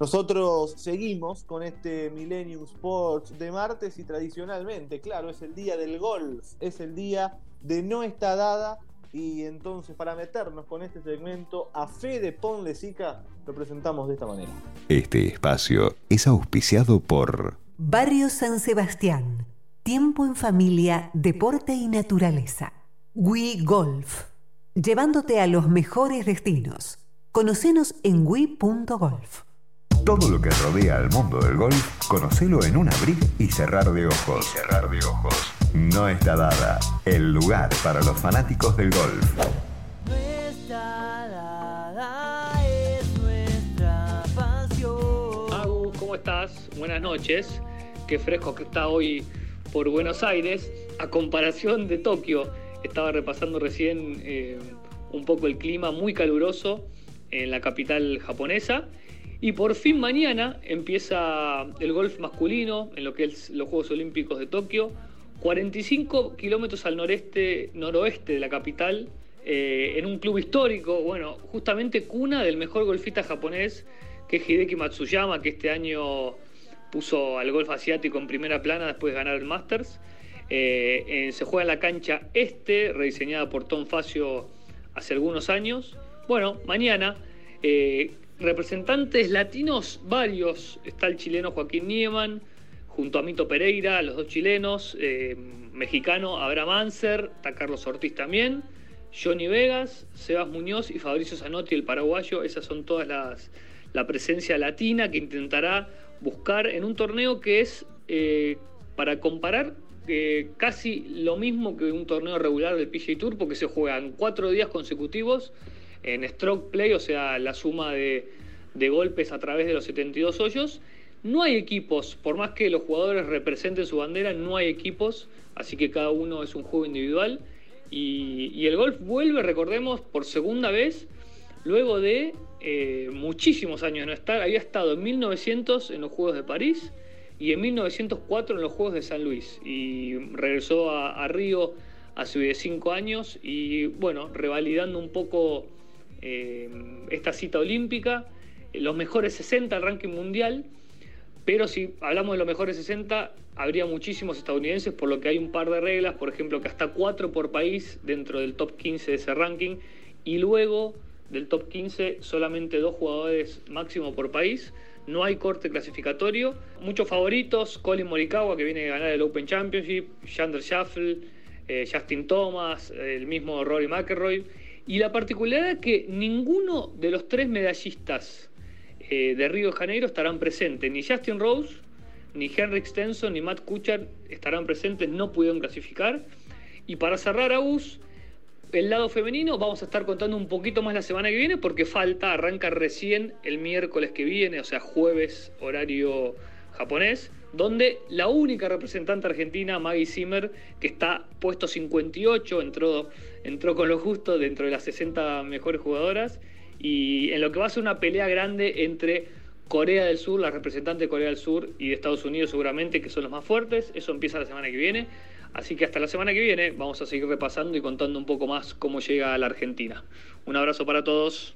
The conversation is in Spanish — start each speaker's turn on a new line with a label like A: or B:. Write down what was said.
A: Nosotros seguimos con este Millennium Sports de martes y tradicionalmente, claro, es el día del golf, es el día de no está dada y entonces para meternos con este segmento a Fede Ponlesica lo presentamos de esta manera.
B: Este espacio es auspiciado por
C: Barrio San Sebastián. Tiempo en familia, deporte y naturaleza. Wii Golf. Llevándote a los mejores destinos. Conocenos en wii.golf.
B: Todo lo que rodea al mundo del golf, conocelo en un abrir y cerrar de ojos. cerrar de ojos. No está dada el lugar para los fanáticos del golf.
D: No está dada, es nuestra pasión.
E: Agu, ¿cómo estás? Buenas noches. Qué fresco que está hoy por Buenos Aires. A comparación de Tokio, estaba repasando recién eh, un poco el clima muy caluroso en la capital japonesa. Y por fin mañana empieza el golf masculino en lo que es los Juegos Olímpicos de Tokio. 45 kilómetros al noreste, noroeste de la capital, eh, en un club histórico, bueno, justamente cuna del mejor golfista japonés, que es Hideki Matsuyama, que este año puso al golf asiático en primera plana después de ganar el Masters. Eh, se juega en la cancha este, rediseñada por Tom Facio hace algunos años. Bueno, mañana, eh, representantes latinos varios. Está el chileno Joaquín Nieman, junto a Mito Pereira, los dos chilenos, eh, mexicano Abraham Anser, está Carlos Ortiz también, Johnny Vegas, Sebas Muñoz y Fabricio Zanotti, el paraguayo. Esas son todas las la presencia latina que intentará buscar en un torneo que es eh, para comparar eh, casi lo mismo que un torneo regular del PGA Tour porque se juegan cuatro días consecutivos en stroke play, o sea, la suma de, de golpes a través de los 72 hoyos. No hay equipos, por más que los jugadores representen su bandera, no hay equipos, así que cada uno es un juego individual. Y, el golf vuelve, recordemos, por segunda vez, luego de eh, muchísimos años no estar. Había estado en 1900 en los Juegos de París y en 1904 en los Juegos de San Luis. Y regresó a, a Río hace cinco años y bueno, revalidando un poco eh, esta cita olímpica. Los mejores 60 al ranking mundial. Pero si hablamos de los mejores 60, habría muchísimos estadounidenses, por lo que hay un par de reglas, por ejemplo, que hasta 4 por país dentro del top 15 de ese ranking, y luego del top 15 solamente dos jugadores máximo por país. No hay corte clasificatorio. Muchos favoritos, Colin Morikawa, que viene a ganar el Open Championship, Chandler Shuffle, eh, Justin Thomas, el mismo Rory McIlroy. Y la particularidad es que ninguno de los tres medallistas eh, de Río de Janeiro estarán presentes. Ni Justin Rose, ni Henrik Stenson, ni Matt Kuchar estarán presentes, no pudieron clasificar. Y para cerrar a US, el lado femenino vamos a estar contando un poquito más la semana que viene porque falta, arranca recién el miércoles que viene, o sea, jueves horario japonés, donde la única representante argentina, Maggie Zimmer, que está puesto 58, entró, entró con lo justo dentro de las 60 mejores jugadoras, y en lo que va a ser una pelea grande entre Corea del Sur, la representante de Corea del Sur y de Estados Unidos seguramente, que son los más fuertes, eso empieza la semana que viene. Así que hasta la semana que viene vamos a seguir repasando y contando un poco más cómo llega a la Argentina. Un abrazo para todos.